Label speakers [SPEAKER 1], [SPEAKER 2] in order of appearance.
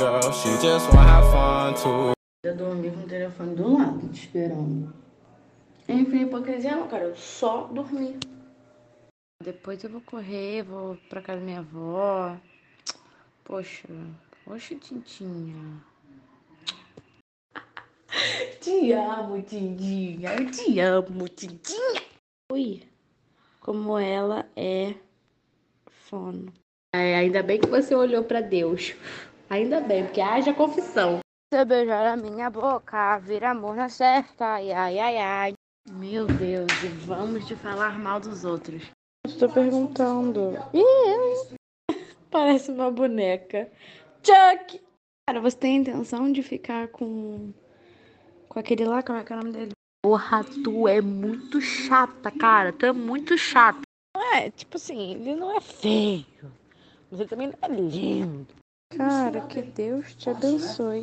[SPEAKER 1] girl, she just wanna have fun too.
[SPEAKER 2] Eu dormi com o telefone do lado, te esperando. Enfim, hipocrisia não, cara. Eu só dormi. Depois eu vou correr, vou pra casa da minha avó. Poxa, poxa, Tintinha. Te amo, Tintinha. Eu te amo, Tintinha. Ui, como ela é fono. É, ainda bem que você olhou pra Deus. Ainda bem, porque haja confissão. Você beijar a minha boca, vira amor na certa. Ai, ai, ai, ai. Meu Deus, e vamos de falar mal dos outros. Estou perguntando. Ih, parece uma boneca. Chuck! Cara, você tem a intenção de ficar com. com aquele lá? Como é que é o nome dele? Porra, tu é muito chata, cara. Tu é muito chata. É, tipo assim, ele não é feio. Mas ele também não é lindo. Cara, que Deus te abençoe.